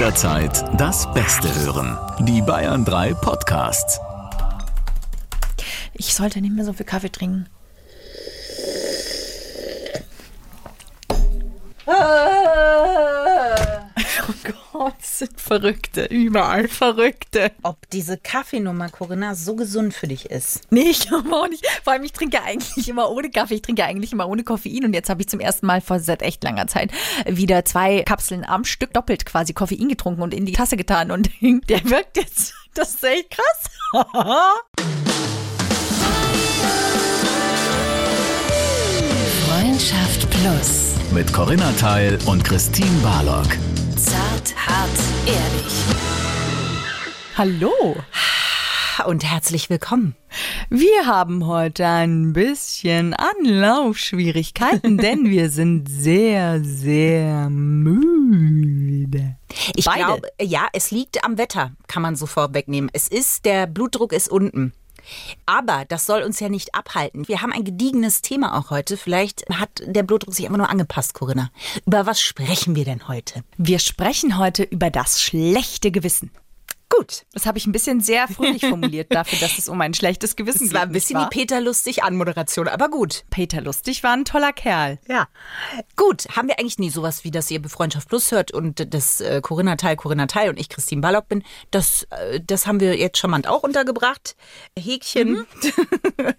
Jederzeit das Beste hören. Die Bayern 3 Podcasts. Ich sollte nicht mehr so viel Kaffee trinken. Oh Gott, das sind Verrückte. Überall Verrückte. ob diese Kaffeenummer, Corinna, so gesund für dich ist. Nee, ich glaube auch nicht. Vor allem, ich trinke eigentlich immer ohne Kaffee. Ich trinke eigentlich immer ohne Koffein. Und jetzt habe ich zum ersten Mal vor seit echt langer Zeit wieder zwei Kapseln am Stück doppelt quasi Koffein getrunken und in die Tasse getan. Und der wirkt jetzt. Das ist echt krass. Freundschaft Plus. Mit Corinna Teil und Christine Barlock. Zart, hart, ehrlich. Hallo. Und herzlich willkommen. Wir haben heute ein bisschen Anlaufschwierigkeiten, denn wir sind sehr, sehr müde. Ich glaube, ja, es liegt am Wetter, kann man so vorwegnehmen. Es ist, der Blutdruck ist unten. Aber das soll uns ja nicht abhalten. Wir haben ein gediegenes Thema auch heute. Vielleicht hat der Blutdruck sich einfach nur angepasst, Corinna. Über was sprechen wir denn heute? Wir sprechen heute über das schlechte Gewissen. Gut. Das habe ich ein bisschen sehr fröhlich formuliert dafür, dass es um ein schlechtes Gewissen Es war geht. ein bisschen nicht die? Peter Lustig Anmoderation, aber gut. Peter Lustig war ein toller Kerl. Ja. Gut, haben wir eigentlich nie sowas wie, dass ihr Befreundschaft Plus hört und das äh, Corinna Teil, Corinna Teil und ich Christine Ballock bin. Das, äh, das haben wir jetzt charmant auch untergebracht. Häkchen.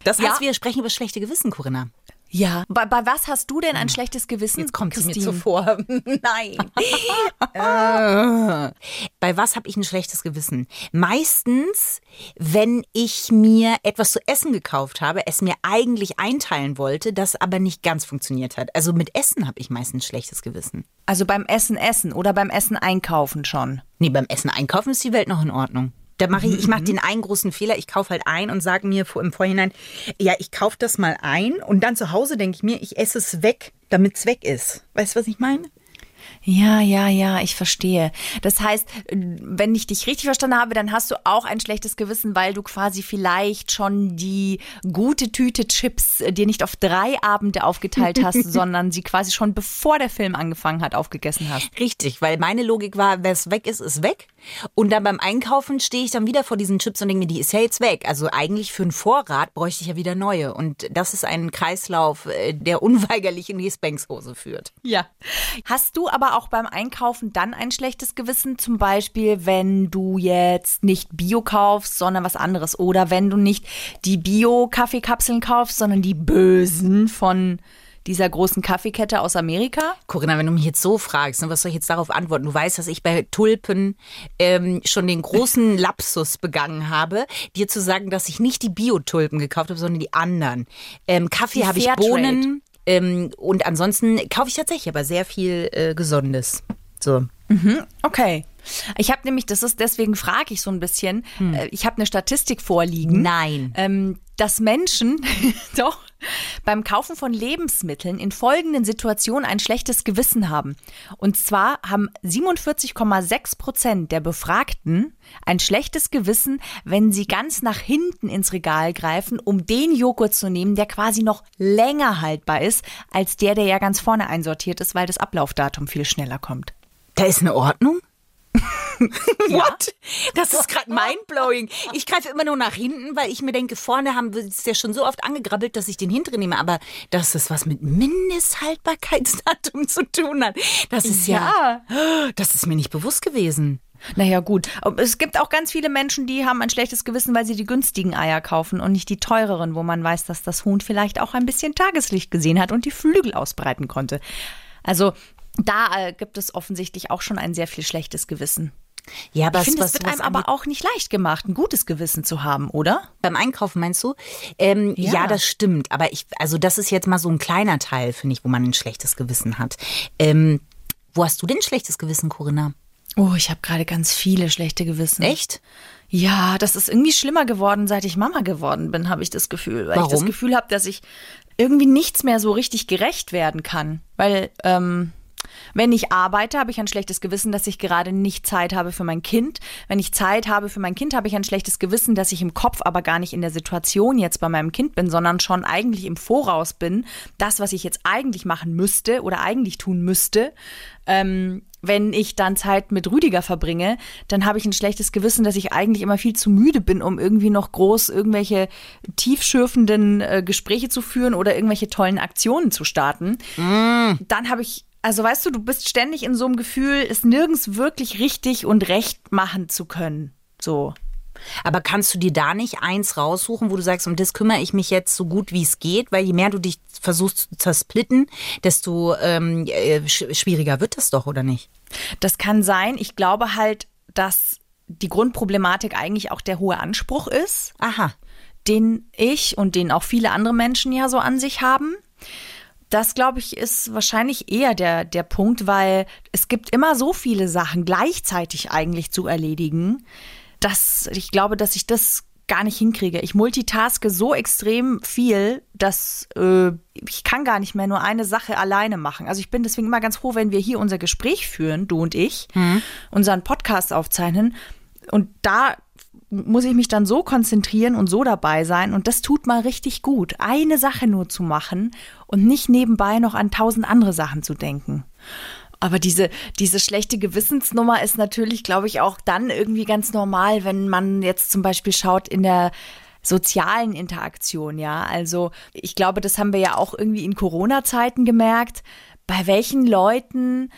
Das heißt, Ja. wir sprechen über schlechte Gewissen, Corinna. Ja. Bei, bei was hast du denn ein schlechtes Gewissen? Jetzt kommt sie mir Christine? zuvor. Nein. äh, bei was habe ich ein schlechtes Gewissen? Meistens, wenn ich mir etwas zu essen gekauft habe, es mir eigentlich einteilen wollte, das aber nicht ganz funktioniert hat. Also mit Essen habe ich meistens ein schlechtes Gewissen. Also beim Essen essen oder beim Essen einkaufen schon. Nee, beim Essen einkaufen ist die Welt noch in Ordnung. Da mache ich, ich mache den einen großen Fehler, ich kaufe halt ein und sage mir im Vorhinein, ja, ich kaufe das mal ein und dann zu Hause denke ich mir, ich esse es weg, damit es weg ist. Weißt du, was ich meine? Ja, ja, ja, ich verstehe. Das heißt, wenn ich dich richtig verstanden habe, dann hast du auch ein schlechtes Gewissen, weil du quasi vielleicht schon die gute Tüte Chips äh, dir nicht auf drei Abende aufgeteilt hast, sondern sie quasi schon bevor der Film angefangen hat aufgegessen hast. Richtig, weil meine Logik war, wer es weg ist, ist weg. Und dann beim Einkaufen stehe ich dann wieder vor diesen Chips und denke mir, die ist ja jetzt weg. Also eigentlich für einen Vorrat bräuchte ich ja wieder neue. Und das ist ein Kreislauf, äh, der unweigerlich in die Spanks-Hose führt. Ja. Hast du aber auch beim Einkaufen dann ein schlechtes Gewissen? Zum Beispiel, wenn du jetzt nicht Bio kaufst, sondern was anderes. Oder wenn du nicht die Bio-Kaffeekapseln kaufst, sondern die bösen von dieser großen Kaffeekette aus Amerika? Corinna, wenn du mich jetzt so fragst, ne, was soll ich jetzt darauf antworten? Du weißt, dass ich bei Tulpen ähm, schon den großen Lapsus begangen habe, dir zu sagen, dass ich nicht die Bio-Tulpen gekauft habe, sondern die anderen. Ähm, Kaffee habe ich. Bohnen ähm, und ansonsten kaufe ich tatsächlich aber sehr viel äh, Gesundes. So. Okay. Ich habe nämlich, das ist deswegen frage ich so ein bisschen, äh, ich habe eine Statistik vorliegen. Nein. ähm, dass Menschen doch beim Kaufen von Lebensmitteln in folgenden Situationen ein schlechtes Gewissen haben. Und zwar haben 47,6 Prozent der Befragten ein schlechtes Gewissen, wenn sie ganz nach hinten ins Regal greifen, um den Joghurt zu nehmen, der quasi noch länger haltbar ist, als der, der ja ganz vorne einsortiert ist, weil das Ablaufdatum viel schneller kommt. Da ist eine Ordnung? What? Das ist gerade mindblowing. Ich greife immer nur nach hinten, weil ich mir denke, vorne haben wir es ja schon so oft angegrabbelt, dass ich den hinteren nehme. Aber dass es was mit Mindesthaltbarkeitsdatum zu tun hat, das ist ja, das ist mir nicht bewusst gewesen. Naja, gut. Es gibt auch ganz viele Menschen, die haben ein schlechtes Gewissen, weil sie die günstigen Eier kaufen und nicht die teureren, wo man weiß, dass das Huhn vielleicht auch ein bisschen Tageslicht gesehen hat und die Flügel ausbreiten konnte. Also da äh, gibt es offensichtlich auch schon ein sehr viel schlechtes Gewissen. Ja, aber Ich finde, es wird einem aber auch nicht leicht gemacht, ein gutes Gewissen zu haben, oder? beim Einkaufen meinst du? Ähm, ja. Ja. das stimmt. Aber ich, also das ist jetzt mal so ein kleiner Teil, finde ich, wo man ein schlechtes Gewissen hat. Ähm, wo hast du denn ein schlechtes Gewissen, Corinna? Oh, ich habe gerade ganz viele schlechte Gewissen. Echt? Ja, das ist irgendwie schlimmer geworden, seit ich Mama geworden bin, habe ich das Gefühl. Weil ich das Warum? Gefühl habe, dass ich irgendwie nichts mehr so richtig gerecht werden kann. Weil, ähm, Wenn ich arbeite, habe ich ein schlechtes Gewissen, dass ich gerade nicht Zeit habe für mein Kind. Wenn ich Zeit habe für mein Kind, habe ich ein schlechtes Gewissen, dass ich im Kopf aber gar nicht in der Situation jetzt bei meinem Kind bin, sondern schon eigentlich im Voraus bin. Das, was ich jetzt eigentlich machen müsste oder eigentlich tun müsste. Ähm, wenn ich dann Zeit mit Rüdiger verbringe, dann habe ich ein schlechtes Gewissen, dass ich eigentlich immer viel zu müde bin, um irgendwie noch groß irgendwelche tiefschürfenden äh, Gespräche zu führen oder irgendwelche tollen Aktionen zu starten. Mm. Dann habe ich also weißt du, du bist ständig in so einem Gefühl, es nirgends wirklich richtig und recht machen zu können. So. Aber kannst du dir da nicht eins raussuchen, wo du sagst, um das kümmere ich mich jetzt so gut wie es geht, weil je mehr du dich versuchst zu zersplitten, desto ähm, äh, schwieriger wird das doch, oder nicht? Das kann sein. Ich glaube halt, dass die Grundproblematik eigentlich auch der hohe Anspruch ist. Aha. Den ich und den auch viele andere Menschen ja so an sich haben. Das, glaube ich, ist wahrscheinlich eher der, der Punkt, weil es gibt immer so viele Sachen gleichzeitig eigentlich zu erledigen, dass ich glaube, dass ich das gar nicht hinkriege. Ich multitaske so extrem viel, dass äh, ich kann gar nicht mehr nur eine Sache alleine machen. Also ich bin deswegen immer ganz froh, wenn wir hier unser Gespräch führen, du und ich, mhm. unseren Podcast aufzeichnen. Und da muss ich mich dann so konzentrieren und so dabei sein und das tut mal richtig gut, eine Sache nur zu machen und nicht nebenbei noch an tausend andere Sachen zu denken. Aber diese, diese schlechte Gewissensnummer ist natürlich, glaube ich, auch dann irgendwie ganz normal, wenn man jetzt zum Beispiel schaut in der sozialen Interaktion, ja. Also ich glaube, das haben wir ja auch irgendwie in Corona-Zeiten gemerkt. Bei welchen Leuten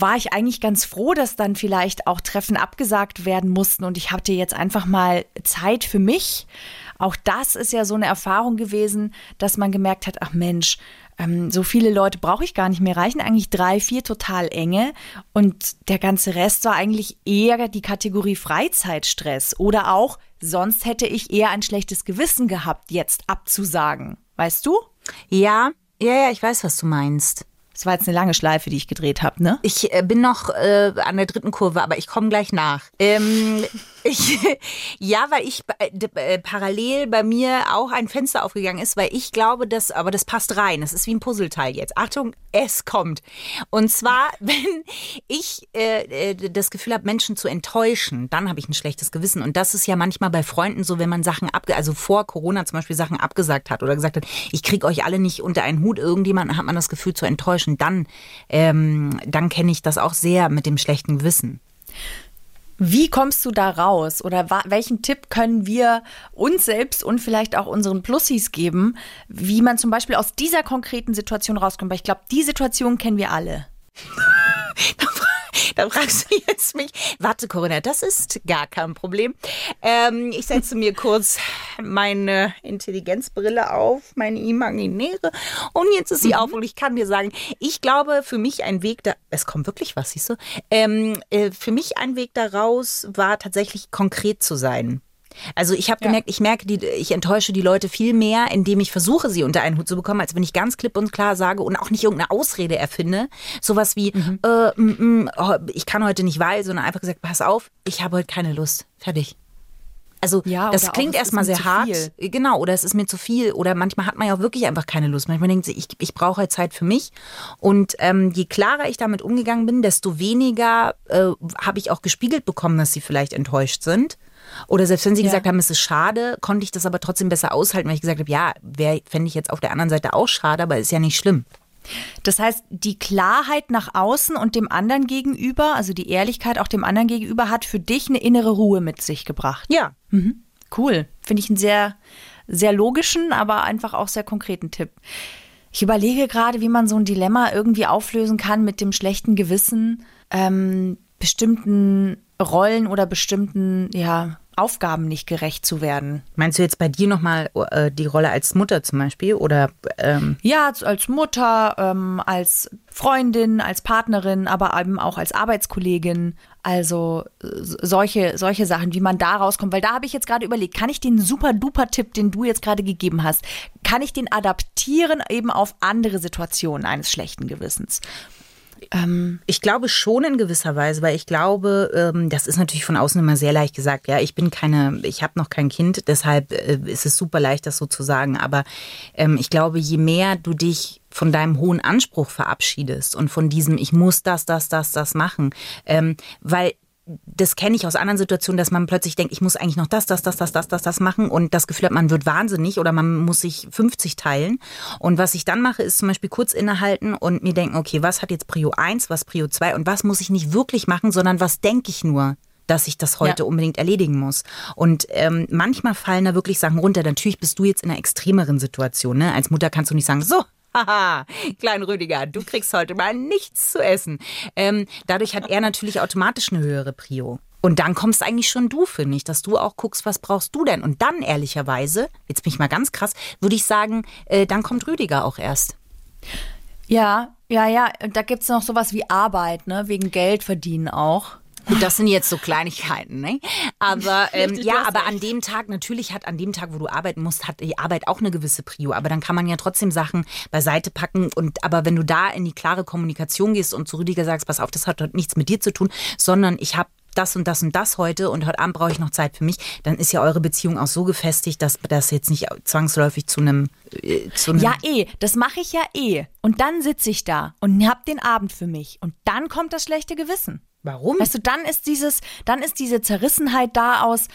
war ich eigentlich ganz froh, dass dann vielleicht auch Treffen abgesagt werden mussten und ich hatte jetzt einfach mal Zeit für mich. Auch das ist ja so eine Erfahrung gewesen, dass man gemerkt hat, ach Mensch, ähm, so viele Leute brauche ich gar nicht mehr, reichen eigentlich drei, vier total enge und der ganze Rest war eigentlich eher die Kategorie Freizeitstress oder auch, sonst hätte ich eher ein schlechtes Gewissen gehabt, jetzt abzusagen. Weißt du? Ja, ja, ja, ich weiß, was du meinst. Das war jetzt eine lange Schleife, die ich gedreht habe, ne? Ich äh, bin noch äh, an der dritten Kurve, aber ich komme gleich nach. Ähm, ich, ja, weil ich äh, äh, parallel bei mir auch ein Fenster aufgegangen ist, weil ich glaube, dass, aber das passt rein. Das ist wie ein Puzzleteil jetzt. Achtung, es kommt. Und zwar, wenn ich äh, das Gefühl habe, Menschen zu enttäuschen, dann habe ich ein schlechtes Gewissen. Und das ist ja manchmal bei Freunden so, wenn man Sachen abge also vor Corona zum Beispiel Sachen abgesagt hat oder gesagt hat, ich kriege euch alle nicht unter einen Hut, irgendjemanden hat man das Gefühl zu enttäuschen. Dann, ähm, dann kenne ich das auch sehr mit dem schlechten Gewissen. Wie kommst du da raus? Oder welchen Tipp können wir uns selbst und vielleicht auch unseren Plussis geben, wie man zum Beispiel aus dieser konkreten Situation rauskommt? Weil ich glaube, die Situation kennen wir alle. Da fragst du jetzt mich, warte Corinna, das ist gar kein Problem. Ähm, ich setze mir kurz meine Intelligenzbrille auf, meine imaginäre und jetzt ist sie mhm. auf und ich kann dir sagen, ich glaube für mich ein Weg da, es kommt wirklich was, siehst du, ähm, äh, für mich ein Weg daraus war tatsächlich konkret zu sein. Also ich habe ja. gemerkt, ich merke, die, ich enttäusche die Leute viel mehr, indem ich versuche, sie unter einen Hut zu bekommen, als wenn ich ganz klipp und klar sage und auch nicht irgendeine Ausrede erfinde. Sowas wie, mhm. äh, mm, mm, oh, ich kann heute nicht, weil, sondern einfach gesagt, pass auf, ich habe heute keine Lust. Fertig. Also ja, das klingt erstmal sehr hart. Viel. Genau, oder es ist mir zu viel. Oder manchmal hat man ja auch wirklich einfach keine Lust. Manchmal denkt sich, ich, ich brauche halt Zeit für mich. Und ähm, je klarer ich damit umgegangen bin, desto weniger äh, habe ich auch gespiegelt bekommen, dass sie vielleicht enttäuscht sind. Oder selbst wenn sie ja. gesagt haben, es ist schade, konnte ich das aber trotzdem besser aushalten, weil ich gesagt habe, ja, fände ich jetzt auf der anderen Seite auch schade, aber ist ja nicht schlimm. Das heißt, die Klarheit nach außen und dem anderen gegenüber, also die Ehrlichkeit auch dem anderen gegenüber, hat für dich eine innere Ruhe mit sich gebracht. Ja. Mhm. Cool. Finde ich einen sehr, sehr logischen, aber einfach auch sehr konkreten Tipp. Ich überlege gerade, wie man so ein Dilemma irgendwie auflösen kann mit dem schlechten Gewissen, ähm, bestimmten Rollen oder bestimmten, ja, Aufgaben nicht gerecht zu werden. Meinst du jetzt bei dir nochmal äh, die Rolle als Mutter zum Beispiel? Oder, ähm Ja, als Mutter, ähm, als Freundin, als Partnerin, aber eben auch als Arbeitskollegin. Also äh, solche, solche Sachen, wie man da rauskommt. Weil da habe ich jetzt gerade überlegt, kann ich den super duper Tipp, den du jetzt gerade gegeben hast, kann ich den adaptieren eben auf andere Situationen eines schlechten Gewissens? Ähm, Ich glaube schon in gewisser Weise, weil ich glaube, ähm, das ist natürlich von außen immer sehr leicht gesagt. Ja, ich bin keine, ich habe noch kein Kind, deshalb äh, ist es super leicht, das so zu sagen. Aber ähm, ich glaube, je mehr du dich von deinem hohen Anspruch verabschiedest und von diesem, ich muss das, das, das, das machen, ähm, weil das kenne ich aus anderen Situationen, dass man plötzlich denkt, ich muss eigentlich noch das, das, das, das, das, das, das machen und das Gefühl hat, man wird wahnsinnig oder man muss sich 50 teilen. Und was ich dann mache, ist zum Beispiel kurz innehalten und mir denken, okay, was hat jetzt Prio 1, was Prio 2 und was muss ich nicht wirklich machen, sondern was denke ich nur? dass ich das heute Ja. unbedingt erledigen muss. Und ähm, manchmal fallen da wirklich Sachen runter. Natürlich bist du jetzt in einer extremeren Situation. Ne? Als Mutter kannst du nicht sagen, so, haha, klein Rüdiger, du kriegst heute mal nichts zu essen. Ähm, dadurch hat er natürlich automatisch eine höhere Prio. Und dann kommst eigentlich schon du, finde ich, dass du auch guckst, was brauchst du denn? Und dann ehrlicherweise, jetzt bin ich mal ganz krass, würde ich sagen, äh, dann kommt Rüdiger auch erst. ja, ja, ja. Und da gibt's noch sowas wie Arbeit, ne? Wegen Geld verdienen auch. Gut, das sind jetzt so Kleinigkeiten, ne? Aber ähm, Richtig, ja, aber an dem Tag, natürlich hat an dem Tag, wo du arbeiten musst, hat die Arbeit auch eine gewisse Prio. Aber dann kann man ja trotzdem Sachen beiseite packen. Und aber wenn du da in die klare Kommunikation gehst und zu Rüdiger sagst, pass auf, das hat heute nichts mit dir zu tun, sondern ich habe das und das und das heute und heute Abend brauche ich noch Zeit für mich, dann ist ja eure Beziehung auch so gefestigt, dass das jetzt nicht zwangsläufig zu einem äh, zu einem Ja, eh. Das mache ich ja eh. Und dann sitze ich da und hab den Abend für mich. Und dann kommt das schlechte Gewissen. Warum? Weißt du, dann ist dieses, dann ist diese Zerrissenheit da aus.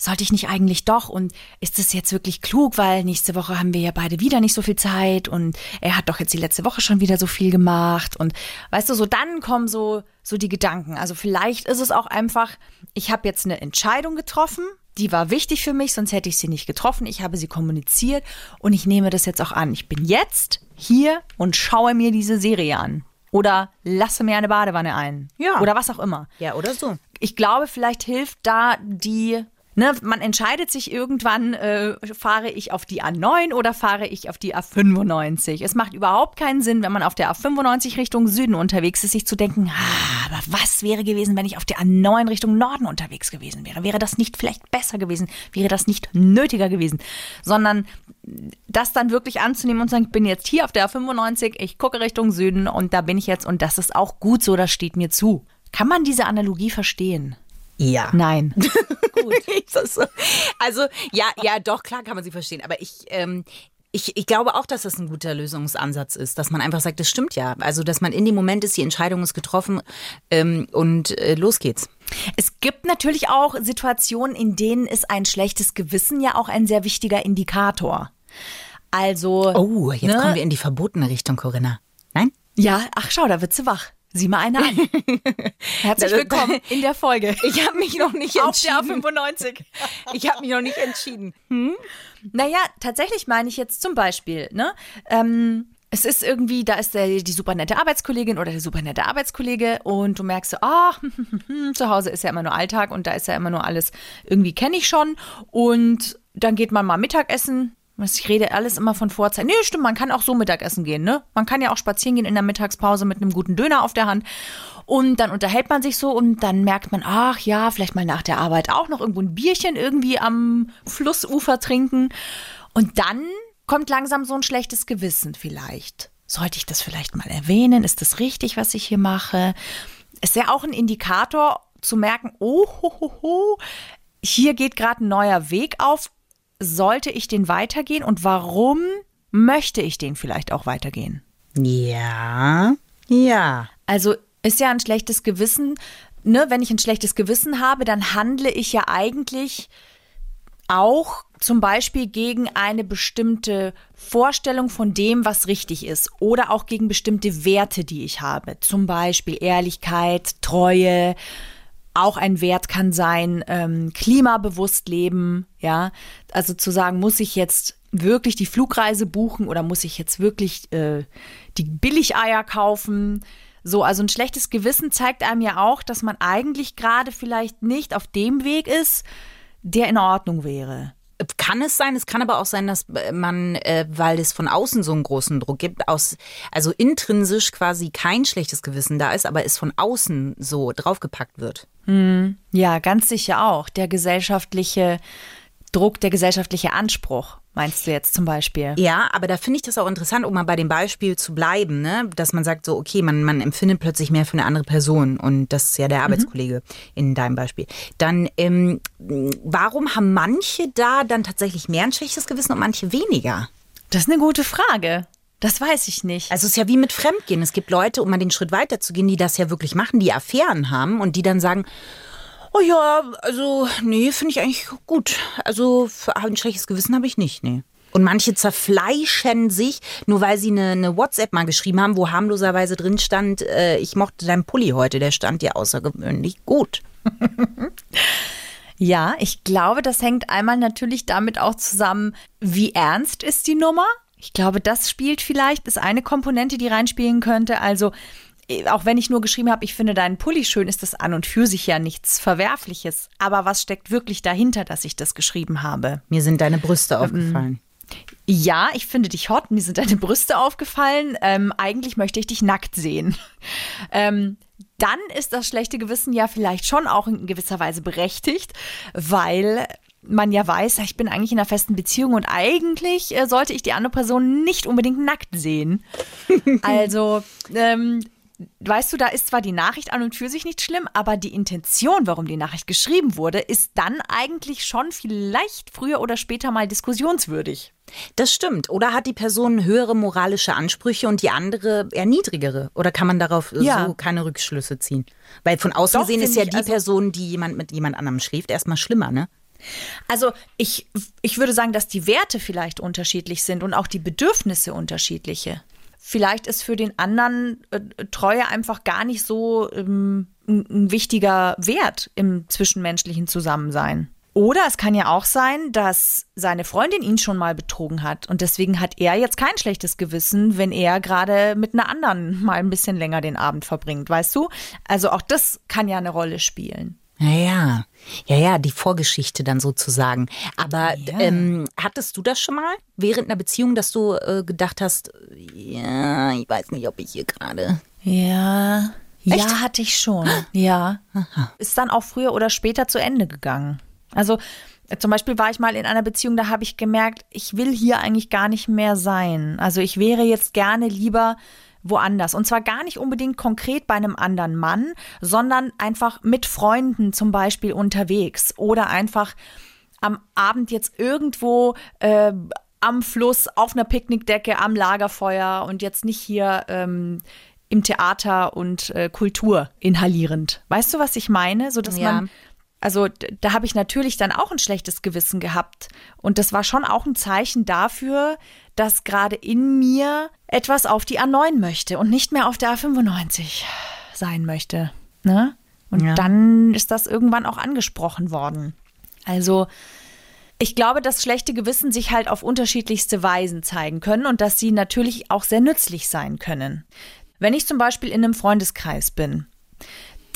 Sollte ich nicht eigentlich doch? Und ist es jetzt wirklich klug, weil nächste Woche haben wir ja beide wieder nicht so viel Zeit und er hat doch jetzt die letzte Woche schon wieder so viel gemacht und weißt du, so dann kommen so so die Gedanken. Also vielleicht ist es auch einfach, ich habe jetzt eine Entscheidung getroffen, die war wichtig für mich, sonst hätte ich sie nicht getroffen. Ich habe sie kommuniziert und ich nehme das jetzt auch an. Ich bin jetzt hier und schaue mir diese Serie an oder lasse mir eine Badewanne ein. Ja. Oder was auch immer ja, oder so. ich glaube, vielleicht hilft da die, ne, man entscheidet sich irgendwann, äh, fahre ich auf die A9 oder fahre ich auf die A95. Es macht überhaupt keinen Sinn, wenn man auf der A95 Richtung Süden unterwegs ist, sich zu denken, ah, aber was wäre gewesen, wenn ich auf der A9 Richtung Norden unterwegs gewesen wäre? Wäre das nicht vielleicht besser gewesen? Wäre das nicht nötiger gewesen? Sondern das dann wirklich anzunehmen und zu sagen, ich bin jetzt hier auf der A95, ich gucke Richtung Süden und da bin ich jetzt und das ist auch gut so, das steht mir zu. Kann man diese Analogie verstehen? Ja. Nein. So? Also, ja, ja, doch, klar kann man sie verstehen. Aber ich, ähm, ich, ich glaube auch, dass das ein guter Lösungsansatz ist, dass man einfach sagt, das stimmt ja. Also, dass man in dem Moment ist, die Entscheidung ist getroffen ähm, und äh, los geht's. Es gibt natürlich auch Situationen, in denen ist ein schlechtes Gewissen ja auch ein sehr wichtiger Indikator. Also. Oh, jetzt ne? kommen wir in die verbotene Richtung, Corinna. Nein? Ja, ach schau, da wird sie wach. Sieh mal eine an. Herzlich willkommen in der Folge. Ich habe mich noch nicht Auf der entschieden. A95. Ich habe mich noch nicht entschieden. Naja, tatsächlich meine ich jetzt zum Beispiel, ne? Ähm, es ist irgendwie, da ist der, die super nette Arbeitskollegin oder der super nette Arbeitskollege und du merkst so, ah, zu Hause ist ja immer nur Alltag und da ist ja immer nur alles, irgendwie kenne ich schon. Und dann geht man mal Mittagessen. Ich rede alles immer von Vorzeit. Nee, stimmt, man kann auch so Mittagessen gehen, ne? Man kann ja auch spazieren gehen in der Mittagspause mit einem guten Döner auf der Hand. Und dann unterhält man sich so und dann merkt man, ach ja, vielleicht mal nach der Arbeit auch noch irgendwo ein Bierchen irgendwie am Flussufer trinken. Und dann kommt langsam so ein schlechtes Gewissen vielleicht. Sollte ich das vielleicht mal erwähnen? Ist das richtig, was ich hier mache? Ist ja auch ein Indikator zu merken, oh, ho, ho, ho, hier geht gerade ein neuer Weg auf. Sollte ich den weitergehen und warum möchte ich den vielleicht auch weitergehen? Ja. Ja. Also ist ja ein schlechtes Gewissen, ne, wenn ich ein schlechtes Gewissen habe, dann handle ich ja eigentlich auch zum Beispiel gegen eine bestimmte Vorstellung von dem, was richtig ist oder auch gegen bestimmte Werte, die ich habe. Zum Beispiel Ehrlichkeit, Treue. Auch ein Wert kann sein, ähm, klimabewusst leben, ja. Also zu sagen, muss ich jetzt wirklich die Flugreise buchen oder muss ich jetzt wirklich äh, die Billigeier kaufen? So, also ein schlechtes Gewissen zeigt einem ja auch, dass man eigentlich gerade vielleicht nicht auf dem Weg ist, der in Ordnung wäre. Kann es sein, es kann aber auch sein, dass man, äh, weil es von außen so einen großen Druck gibt, aus, also intrinsisch quasi kein schlechtes Gewissen da ist, aber es von außen so draufgepackt wird. Ja, ganz sicher auch. Der gesellschaftliche Druck, der gesellschaftliche Anspruch, meinst du jetzt zum Beispiel? Ja, aber da finde ich das auch interessant, um mal bei dem Beispiel zu bleiben, ne? dass man sagt, so, okay, man, man empfindet plötzlich mehr für eine andere Person und das ist ja der Arbeitskollege in deinem Beispiel. Dann, ähm, warum haben manche da dann tatsächlich mehr ein schlechtes Gewissen und manche weniger? Das ist eine gute Frage. Das weiß ich nicht. Also es ist ja wie mit Fremdgehen. Es gibt Leute, um mal den Schritt weiter zu gehen, die das ja wirklich machen, die Affären haben und die dann sagen, oh ja, also nee, finde ich eigentlich gut. Also ein schlechtes Gewissen habe ich nicht, nee. Und manche zerfleischen sich, nur weil sie eine, eine WhatsApp mal geschrieben haben, wo harmloserweise drin stand, äh, ich mochte deinen Pulli heute, der stand dir außergewöhnlich gut. Ja, ich glaube, das hängt einmal natürlich damit auch zusammen, wie ernst ist die Nummer? Ich glaube, das spielt vielleicht, ist eine Komponente, die reinspielen könnte. Also, auch wenn ich nur geschrieben habe, ich finde deinen Pulli schön, ist das an und für sich ja nichts Verwerfliches. Aber was steckt wirklich dahinter, dass ich das geschrieben habe? Mir sind deine Brüste aufgefallen. Ja, ich finde dich hot, mir sind deine Brüste aufgefallen. Ähm, eigentlich möchte ich dich nackt sehen. Ähm, dann ist das schlechte Gewissen ja vielleicht schon auch in gewisser Weise berechtigt, weil man ja weiß, ich bin eigentlich in einer festen Beziehung und eigentlich äh, sollte ich die andere Person nicht unbedingt nackt sehen. also, ähm, weißt du, da ist zwar die Nachricht an und für sich nicht schlimm, aber die Intention, warum die Nachricht geschrieben wurde, ist dann eigentlich schon vielleicht früher oder später mal diskussionswürdig. Das stimmt. Oder hat die Person höhere moralische Ansprüche und die andere eher niedrigere? Oder kann man darauf Ja. so keine Rückschlüsse ziehen? Weil von außen Doch, gesehen ist ja die also- Person, die jemand mit jemand anderem schläft, erstmal schlimmer, ne? Also ich, ich würde sagen, dass die Werte vielleicht unterschiedlich sind und auch die Bedürfnisse unterschiedliche. Vielleicht ist für den anderen äh, Treue einfach gar nicht so ähm, ein, ein wichtiger Wert im zwischenmenschlichen Zusammensein. Oder es kann ja auch sein, dass seine Freundin ihn schon mal betrogen hat und deswegen hat er jetzt kein schlechtes Gewissen, wenn er gerade mit einer anderen mal ein bisschen länger den Abend verbringt, weißt du? Also auch das kann ja eine Rolle spielen. Ja, ja, ja, ja, die Vorgeschichte dann sozusagen. Aber ähm, hattest du das schon mal während einer Beziehung, dass du äh, gedacht hast, ja, ich weiß nicht, ob ich hier gerade. Ja. Echt? Ja, hatte ich schon. Ja. Ist dann auch früher oder später zu Ende gegangen. Also äh, zum Beispiel war ich mal in einer Beziehung, da habe ich gemerkt, ich will hier eigentlich gar nicht mehr sein. Also ich wäre jetzt gerne lieber woanders. Und zwar gar nicht unbedingt konkret bei einem anderen Mann, sondern einfach mit Freunden zum Beispiel unterwegs oder einfach am Abend jetzt irgendwo äh, am Fluss, auf einer Picknickdecke, am Lagerfeuer und jetzt nicht hier ähm, im Theater und äh, Kultur inhalierend. Weißt du, was ich meine? So dass Ja. man also da habe ich natürlich dann auch ein schlechtes Gewissen gehabt. Und das war schon auch ein Zeichen dafür, dass gerade in mir etwas auf die A9 möchte und nicht mehr auf der A95 sein möchte. Ne? Und Ja. dann ist das irgendwann auch angesprochen worden. Also ich glaube, dass schlechte Gewissen sich halt auf unterschiedlichste Weisen zeigen können und dass sie natürlich auch sehr nützlich sein können. Wenn ich zum Beispiel in einem Freundeskreis bin,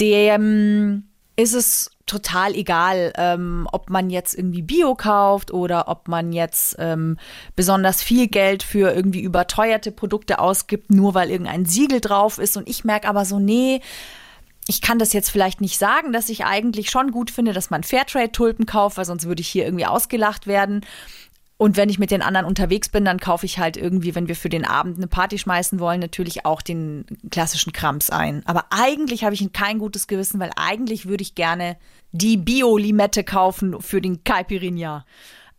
dem ist es total egal, ähm, ob man jetzt irgendwie Bio kauft oder ob man jetzt ähm, besonders viel Geld für irgendwie überteuerte Produkte ausgibt, nur weil irgendein Siegel drauf ist. Und ich merke aber so, nee, ich kann das jetzt vielleicht nicht sagen, dass ich eigentlich schon gut finde, dass man Fairtrade-Tulpen kauft, weil sonst würde ich hier irgendwie ausgelacht werden. Und wenn ich mit den anderen unterwegs bin, dann kaufe ich halt irgendwie, wenn wir für den Abend eine Party schmeißen wollen, natürlich auch den klassischen Krams ein. Aber eigentlich habe ich kein gutes Gewissen, weil eigentlich würde ich gerne die Bio-Limette kaufen für den Caipirinha.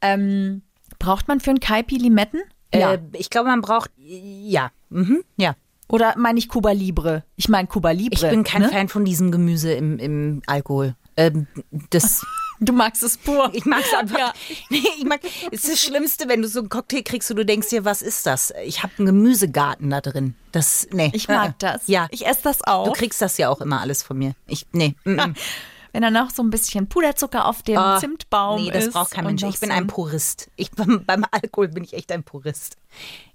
Ähm, braucht man für einen Caipi Limetten? Äh, ich glaube, man braucht. Ja. Mhm, ja. Oder meine ich Cuba Libre? Ich meine Cuba Libre. Ich bin kein ne? Fan von diesem Gemüse im, im Alkohol. Ähm, das. Du magst es pur. Ich mag es einfach. Ja. Nee, ich mag, es ist das Schlimmste, wenn du so einen Cocktail kriegst und du denkst dir, was ist das? Ich habe einen Gemüsegarten da drin. Das, nee. Ich mag Äh, das. Ja. Ich esse das auch. Du kriegst das ja auch immer alles von mir. Ich, nee. mm, mm. Wenn dann noch so ein bisschen Puderzucker auf dem Ah, Zimtbaum Nee, das ist. braucht kein Mensch. Ich bin ein Purist. Ich, beim, beim Alkohol bin ich echt ein Purist.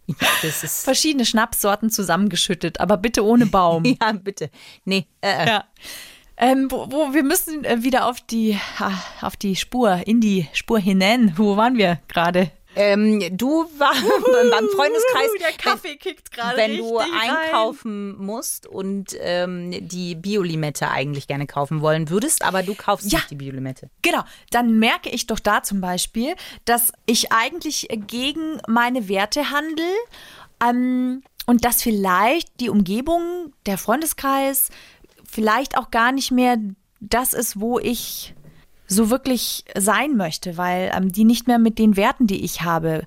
Ich, das ist. verschiedene Schnapssorten zusammengeschüttet, aber bitte ohne Baum. Ja, bitte. Nee, äh, äh. Ja. Ähm, wo, wo wir müssen äh, wieder auf die auf die Spur, in die Spur hinein. Wo waren wir gerade? Ähm, du war beim Freundeskreis. der Kaffee kickt gerade Wenn du richtig rein. einkaufen musst und ähm, die Biolimette eigentlich gerne kaufen wollen würdest, aber du kaufst Ja. nicht die Biolimette. Genau, dann merke ich doch da zum Beispiel, dass ich eigentlich gegen meine Werte handle ähm, und dass vielleicht die Umgebung, der Freundeskreis, vielleicht auch gar nicht mehr das ist, wo ich so wirklich sein möchte, weil ähm, die nicht mehr mit den Werten, die ich habe,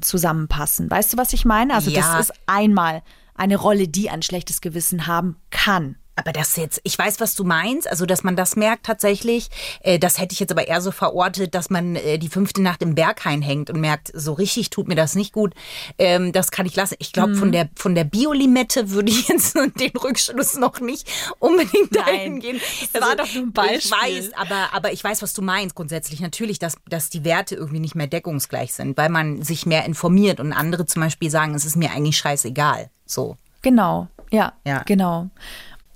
zusammenpassen. Weißt du, was ich meine? Also Ja. das ist einmal eine Rolle, die ein schlechtes Gewissen haben kann. Aber das jetzt, ich weiß, was du meinst, also dass man das merkt tatsächlich. Äh, das hätte ich jetzt aber eher so verortet, dass man äh, die fünfte Nacht im Berghain hängt und merkt, so richtig tut mir das nicht gut. Ähm, das kann ich lassen. Ich glaube, von der von der Biolimette würde ich jetzt den Rückschluss noch nicht unbedingt Nein, dahin gehen. das war doch nur ein Beispiel. Ich weiß, aber, aber ich weiß, was du meinst grundsätzlich. Natürlich, dass, dass die Werte irgendwie nicht mehr deckungsgleich sind, weil man sich mehr informiert und andere zum Beispiel sagen, es ist mir eigentlich scheißegal. So. Genau, ja, Ja. genau.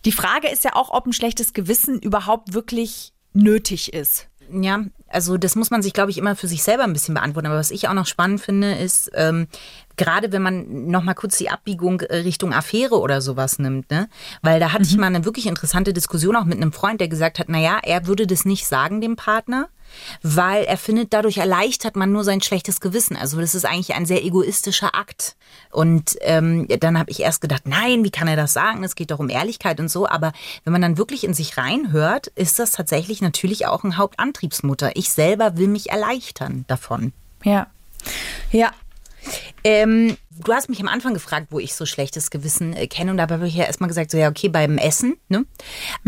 Die Frage ist ja auch, ob ein schlechtes Gewissen überhaupt wirklich nötig ist. Ja, also das muss man sich, glaube ich, immer für sich selber ein bisschen beantworten. Aber was ich auch noch spannend finde, ist, ähm, gerade wenn man noch mal kurz die Abbiegung äh, Richtung Affäre oder sowas nimmt, ne? Weil da hatte ich mal eine wirklich interessante Diskussion auch mit einem Freund, der gesagt hat, na ja, er würde das nicht sagen dem Partner, weil er findet, dadurch erleichtert man nur sein schlechtes Gewissen. Also das ist eigentlich ein sehr egoistischer Akt. Und ähm, dann habe ich erst gedacht, nein, wie kann er das sagen? Es geht doch um Ehrlichkeit und so. Aber wenn man dann wirklich in sich reinhört, ist das tatsächlich natürlich auch ein Hauptantriebsmutter. Ich selber will mich erleichtern davon. Ja. Ja. Ähm, du hast mich am Anfang gefragt, wo ich so schlechtes Gewissen äh, kenne. Und da habe ich ja erstmal gesagt, so ja, okay, beim Essen. Ne?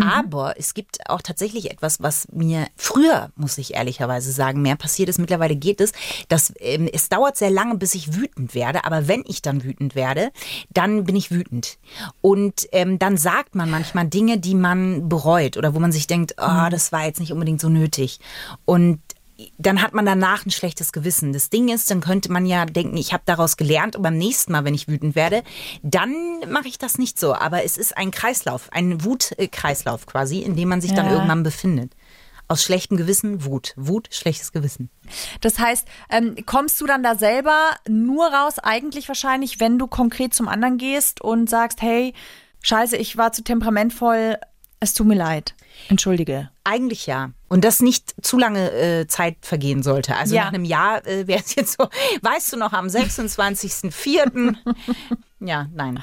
Aber es gibt auch tatsächlich etwas, was mir früher, muss ich ehrlicherweise sagen, mehr passiert ist. Mittlerweile geht es, dass ähm, es dauert sehr lange, bis ich wütend werde. Aber wenn ich dann wütend werde, dann bin ich wütend. Und ähm, dann sagt man manchmal Dinge, die man bereut oder wo man sich denkt, oh, das war jetzt nicht unbedingt so nötig. Und dann hat man danach ein schlechtes Gewissen. Das Ding ist, dann könnte man ja denken, ich habe daraus gelernt und beim nächsten Mal, wenn ich wütend werde, dann mache ich das nicht so. Aber es ist ein Kreislauf, ein Wutkreislauf quasi, in dem man sich dann Ja. irgendwann befindet. Aus schlechtem Gewissen Wut. Wut, schlechtes Gewissen. Das heißt, ähm, kommst du dann da selber nur raus, eigentlich wahrscheinlich, wenn du konkret zum anderen gehst und sagst, hey, scheiße, ich war zu temperamentvoll, es tut mir leid. Entschuldige. Eigentlich ja. Und das nicht zu lange äh, Zeit vergehen sollte. Also Ja. nach einem Jahr äh, wäre es jetzt so, weißt du noch, am 26.04. ja, nein.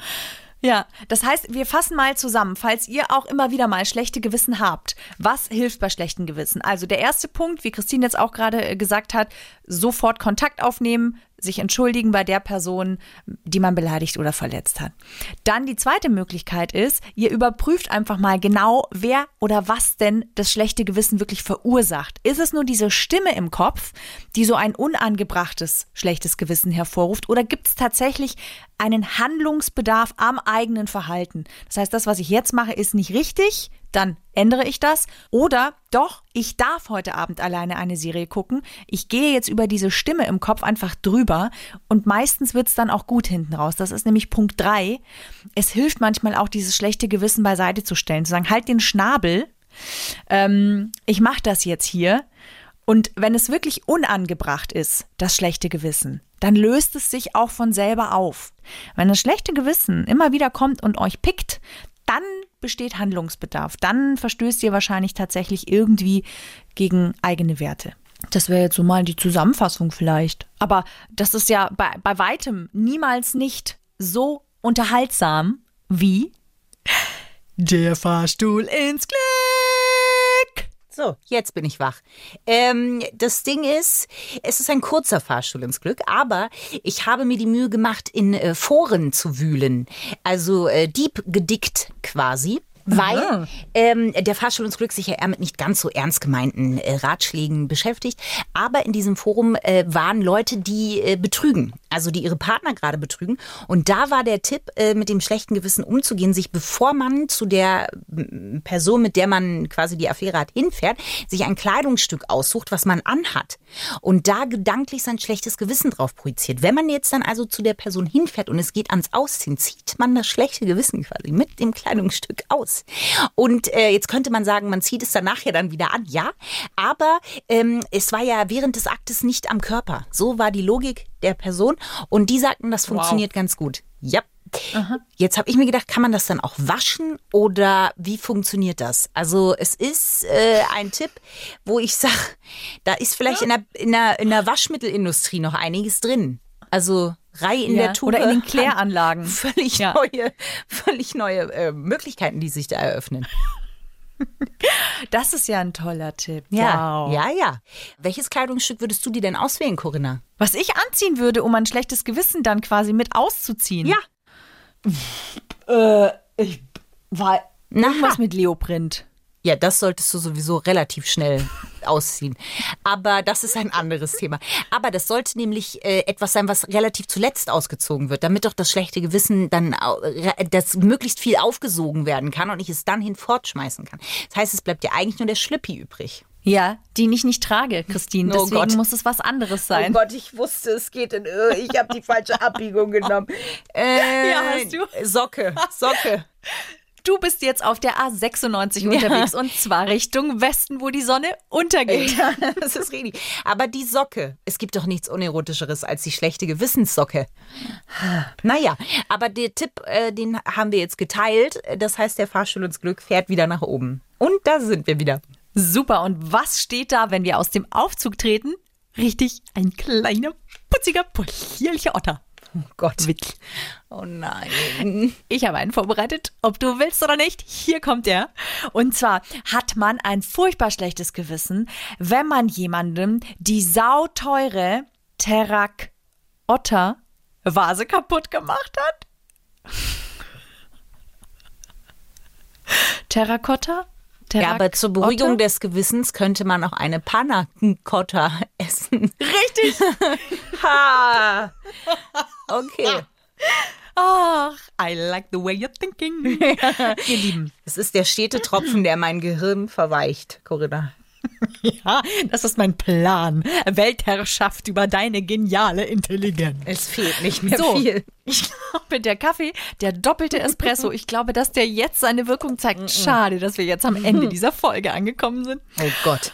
Ja, das heißt, wir fassen mal zusammen, falls ihr auch immer wieder mal schlechte Gewissen habt. Was hilft bei schlechten Gewissen? Also der erste Punkt, wie Christine jetzt auch gerade äh, gesagt hat, sofort Kontakt aufnehmen, sich entschuldigen bei der Person, die man beleidigt oder verletzt hat. Dann die zweite Möglichkeit ist, ihr überprüft einfach mal genau, wer oder was denn das schlechte Gewissen wirklich verursacht. Ist es nur diese Stimme im Kopf, die so ein unangebrachtes schlechtes Gewissen hervorruft oder gibt es tatsächlich einen Handlungsbedarf am eigenen Verhalten? Das heißt, das, was ich jetzt mache, ist nicht richtig, dann ändere ich das. Oder doch, ich darf heute Abend alleine eine Serie gucken. Ich gehe jetzt über diese Stimme im Kopf einfach drüber und meistens wird es dann auch gut hinten raus. Das ist nämlich Punkt drei. Es hilft manchmal auch, dieses schlechte Gewissen beiseite zu stellen, zu sagen, halt den Schnabel. Ähm, ich mache das jetzt hier. Und wenn es wirklich unangebracht ist, das schlechte Gewissen, dann löst es sich auch von selber auf. Wenn das schlechte Gewissen immer wieder kommt und euch pickt, dann besteht Handlungsbedarf. Dann verstößt ihr wahrscheinlich tatsächlich irgendwie gegen eigene Werte. Das wäre jetzt so mal die Zusammenfassung vielleicht. Aber das ist ja bei, bei weitem niemals nicht so unterhaltsam wie der Fahrstuhl ins Glück. So, jetzt bin ich wach. Ähm, das Ding ist, es ist ein kurzer Fahrstuhl ins Glück, aber ich habe mir die Mühe gemacht, in äh, Foren zu wühlen. Also äh, deep gedickt quasi. Weil ähm, der Fahrstuhl ins Glück sich ja eher mit nicht ganz so ernst gemeinten äh, Ratschlägen beschäftigt. Aber in diesem Forum äh, waren Leute, die äh, betrügen also die ihre Partner gerade betrügen. Und da war der Tipp, äh, mit dem schlechten Gewissen umzugehen, sich bevor man zu der mm, Person, mit der man quasi die Affäre hat, hinfährt, sich ein Kleidungsstück aussucht, was man anhat. Und da gedanklich sein schlechtes Gewissen drauf projiziert. Wenn man jetzt dann also zu der Person hinfährt und es geht ans Ausziehen, zieht man das schlechte Gewissen quasi mit dem Kleidungsstück aus. Und äh, jetzt könnte man sagen, man zieht es danach ja dann wieder an, ja. Aber ähm, es war ja während des Aktes nicht am Körper. So war die Logik der Person. Und die sagten, das funktioniert ganz gut. Ja. Jetzt habe ich mir gedacht, kann man das dann auch waschen oder wie funktioniert das? Also es ist äh, ein Tipp, wo ich sage, da ist vielleicht in, der, in, der, in der Waschmittelindustrie noch einiges drin. Also Reihe in Ja, der Tube. oder in den Kläranlagen. Völlig Ja. neue, völlig neue äh, Möglichkeiten, die sich da eröffnen. Das ist ja ein toller Tipp. Ja, Wow. ja, ja. Welches Kleidungsstück würdest du dir denn auswählen, Corinna? Was ich anziehen würde, um ein schlechtes Gewissen dann quasi mit auszuziehen. Ja. Äh, ich war irgendwas mit Leoprint. Ja, das solltest du sowieso relativ schnell ausziehen. Aber das ist ein anderes Thema. Aber das sollte nämlich äh, etwas sein, was relativ zuletzt ausgezogen wird, damit doch das schlechte Gewissen dann, das möglichst viel aufgesogen werden kann und ich es dann hinfortschmeißen kann. Das heißt, es bleibt ja eigentlich nur der Schlippi übrig. Ja, den ich nicht trage, Christine. Oh Deswegen Gott. muss es was anderes sein. Gott, ich wusste, es geht in Irre. Ich habe die falsche Abbiegung genommen. Äh, Ja, hast du. Socke, Socke. Du bist jetzt auf der A96 unterwegs und zwar Richtung Westen, wo die Sonne untergeht. Ja, das ist richtig. Aber die Socke, es gibt doch nichts Unerotischeres als die schlechte Gewissenssocke. Naja, aber der Tipp, äh, den haben wir jetzt geteilt. Das heißt, der Fahrstuhl ins Glück fährt wieder nach oben. Und da sind wir wieder. Super. Und was steht da, wenn wir aus dem Aufzug treten? Richtig, ein kleiner, putziger, polierlicher Otter. Oh Gott. Witz. Oh nein. Ich habe einen vorbereitet, ob du willst oder nicht. Hier kommt er. Und zwar hat man ein furchtbar schlechtes Gewissen, wenn man jemandem die sauteure Terrakotta-Vase kaputt gemacht hat. Terrakotta? Ja, aber zur Beruhigung Terrakotta? des Gewissens könnte man auch eine Panna Cotta essen. Richtig. Ha! Okay. Ach, I like the way you're thinking. Ihr Lieben. Es ist der stete Tropfen, der mein Gehirn verweicht, Corinna. Ja, das ist mein Plan. Weltherrschaft über deine geniale Intelligenz. Es fehlt nicht mehr So, viel. ich glaube, der Kaffee, der doppelte Espresso, ich glaube, dass der jetzt seine Wirkung zeigt. Schade, dass wir jetzt am Ende dieser Folge angekommen sind. Oh Gott.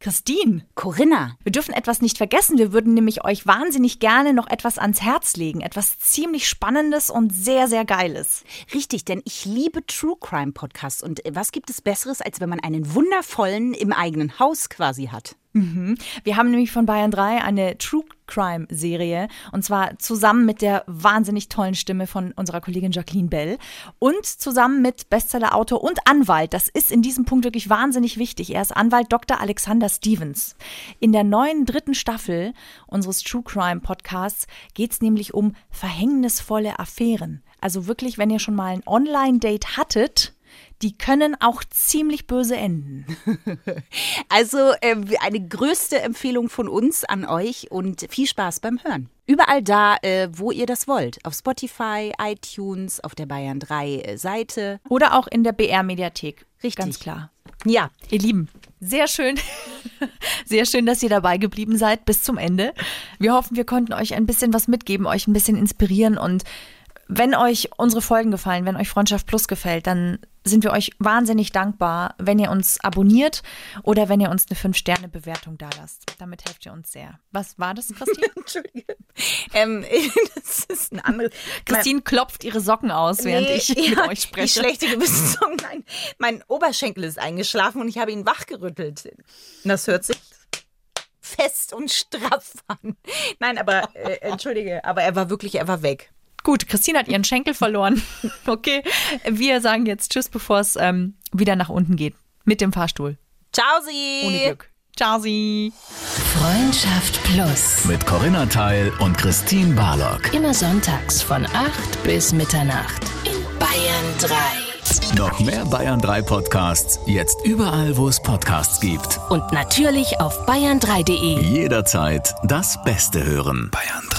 Christine, Corinna. wir dürfen etwas nicht vergessen. Wir würden nämlich euch wahnsinnig gerne noch etwas ans Herz legen. Etwas ziemlich Spannendes und sehr, sehr Geiles. Richtig, denn ich liebe True Crime Podcasts. Und was gibt es Besseres, als wenn man einen wundervollen im eigenen Haus quasi hat? Wir haben nämlich von Bayern 3 eine True Crime Serie und zwar zusammen mit der wahnsinnig tollen Stimme von unserer Kollegin Jacqueline Bell und zusammen mit Bestsellerautor und Anwalt. Das ist in diesem Punkt wirklich wahnsinnig wichtig. Er ist Anwalt Dr. Alexander Stevens. In der neuen dritten Staffel unseres True Crime Podcasts geht es nämlich um verhängnisvolle Affären. Also wirklich, wenn ihr schon mal ein Online-Date hattet, die können auch ziemlich böse enden. Also äh, eine größte Empfehlung von uns an euch und viel Spaß beim Hören. Überall da, äh, wo ihr das wollt. Auf Spotify, iTunes, auf der Bayern 3 äh, Seite. Oder auch in der BR-Mediathek. Richtig. Ganz klar. Ja, Ihr Lieben, sehr schön. Sehr schön, dass ihr dabei geblieben seid bis zum Ende. Wir hoffen, wir konnten euch ein bisschen was mitgeben, euch ein bisschen inspirieren und wenn euch unsere Folgen gefallen, wenn euch Freundschaft Plus gefällt, dann sind wir euch wahnsinnig dankbar, wenn ihr uns abonniert oder wenn ihr uns eine 5-Sterne-Bewertung da lasst. Damit helft ihr uns sehr. Was war das, Christine? Entschuldige. Ähm, das ist ein anderes. Christine klopft ihre Socken aus, während Nee, ich mit ja, euch Die spreche. schlechte Gewissenssong. Nein, mein Oberschenkel ist eingeschlafen und ich habe ihn wachgerüttelt. Das hört sich fest und straff an. Nein, aber äh, entschuldige, aber er war wirklich, er war weg. Gut, Christine hat ihren Schenkel verloren. Okay, wir sagen jetzt Tschüss, bevor es ähm, wieder nach unten geht. Mit dem Fahrstuhl. Ciao, Sie. Ohne Glück. Ciao, Sie. Freundschaft Plus. Mit Corinna Teil und Christine Barlock. Immer sonntags von 8 bis Mitternacht. In Bayern 3. Noch mehr Bayern 3 Podcasts, jetzt überall, wo es Podcasts gibt. Und natürlich auf bayern3.de. Jederzeit das Beste hören. Bayern